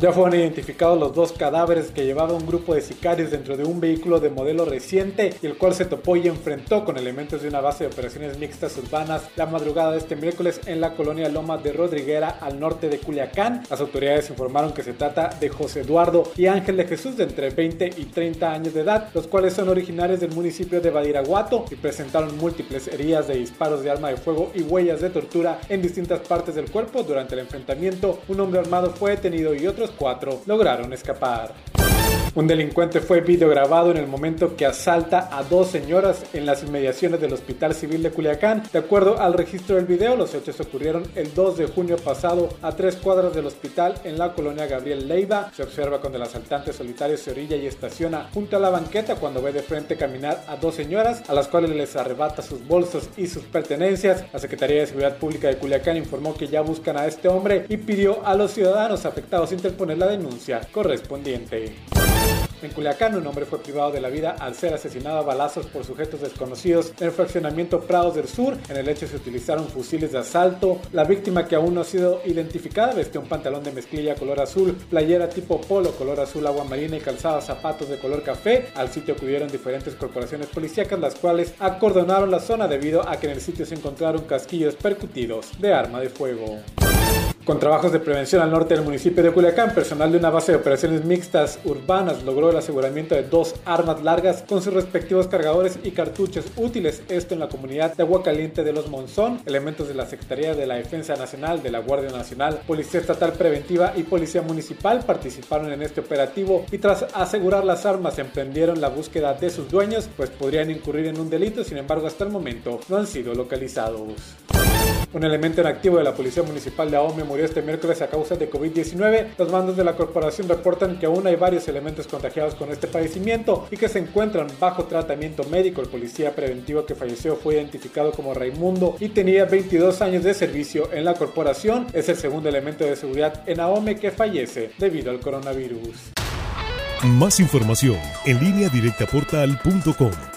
Ya fueron identificados los dos cadáveres que llevaba un grupo de sicarios dentro de un vehículo de modelo reciente el cual se topó y enfrentó con elementos de una base de operaciones mixtas urbanas la madrugada de este miércoles en la colonia Loma de Rodriguera al norte de Culiacán. Las autoridades informaron que se trata de José Eduardo y Ángel de Jesús de entre 20 y 30 años de edad, los cuales son originarios del municipio de Badiraguato y presentaron múltiples heridas de disparos de arma de fuego y huellas de tortura en distintas partes del cuerpo durante el enfrentamiento. Un hombre armado fue detenido y otros cuatro lograron escapar. Un delincuente fue videograbado en el momento que asalta a dos señoras en las inmediaciones del Hospital Civil de Culiacán. De acuerdo al registro del video, los hechos ocurrieron el 2 de junio pasado a tres cuadras del hospital en la colonia Gabriel Leiva. Se observa cuando el asaltante solitario se orilla y estaciona junto a la banqueta cuando ve de frente caminar a dos señoras a las cuales les arrebata sus bolsos y sus pertenencias. La Secretaría de Seguridad Pública de Culiacán informó que ya buscan a este hombre y pidió a los ciudadanos afectados interponer la denuncia correspondiente. En Culiacán, un hombre fue privado de la vida al ser asesinado a balazos por sujetos desconocidos en el fraccionamiento Prados del Sur. En el hecho se utilizaron fusiles de asalto. La víctima, que aún no ha sido identificada, vestía un pantalón de mezclilla color azul, playera tipo polo color azul agua marina y calzaba zapatos de color café. Al sitio acudieron diferentes corporaciones policíacas, las cuales acordonaron la zona debido a que en el sitio se encontraron casquillos percutidos de arma de fuego. Con trabajos de prevención al norte del municipio de Culiacán, personal de una base de operaciones mixtas urbanas logró el aseguramiento de dos armas largas con sus respectivos cargadores y cartuchos útiles, esto en la comunidad de Agua Caliente de los Monzón. Elementos de la Secretaría de la Defensa Nacional, de la Guardia Nacional, Policía Estatal Preventiva y Policía Municipal participaron en este operativo y tras asegurar las armas emprendieron la búsqueda de sus dueños, pues podrían incurrir en un delito, sin embargo hasta el momento no han sido localizados. Un elemento en activo de la Policía Municipal de Ahome murió este miércoles a causa de COVID-19. Los mandos de la corporación reportan que aún hay varios elementos contagiados con este padecimiento y que se encuentran bajo tratamiento médico. El policía preventivo que falleció fue identificado como Raimundo y tenía 22 años de servicio en la corporación. Es el segundo elemento de seguridad en Ahome que fallece debido al coronavirus. Más información en línea directa portal.com